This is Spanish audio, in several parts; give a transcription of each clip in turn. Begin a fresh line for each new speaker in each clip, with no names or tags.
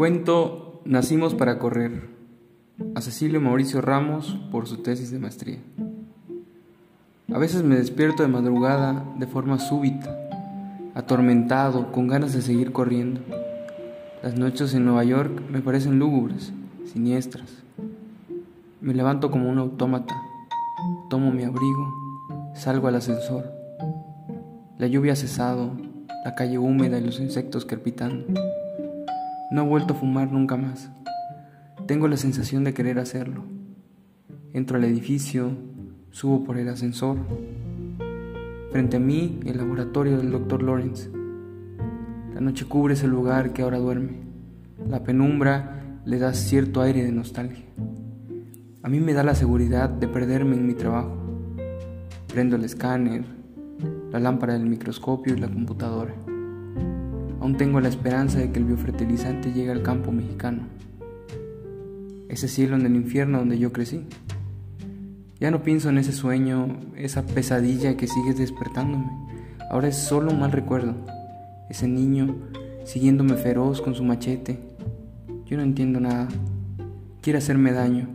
Cuento Nacimos para correr a Cecilio Mauricio Ramos por su tesis de maestría. A veces me despierto de madrugada de forma súbita, atormentado, con ganas de seguir corriendo. Las noches en Nueva York me parecen lúgubres, siniestras. Me levanto como un autómata, tomo mi abrigo, salgo al ascensor. La lluvia ha cesado, la calle húmeda y los insectos crepitando. No he vuelto a fumar nunca más. Tengo la sensación de querer hacerlo. Entro al edificio, subo por el ascensor. Frente a mí, el laboratorio del Dr. Lawrence. La noche cubre ese lugar que ahora duerme. La penumbra le da cierto aire de nostalgia. A mí me da la seguridad de perderme en mi trabajo. Prendo el escáner, la lámpara del microscopio y la computadora. Aún tengo la esperanza de que el biofertilizante llegue al campo mexicano, ese cielo en el infierno donde yo crecí. Ya no pienso en ese sueño, esa pesadilla que sigue despertándome. Ahora es solo un mal recuerdo. Ese niño siguiéndome feroz con su machete. Yo no entiendo nada. Quiere hacerme daño.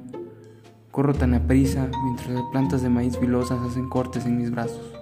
Corro tan aprisa mientras las plantas de maíz vilosas hacen cortes en mis brazos.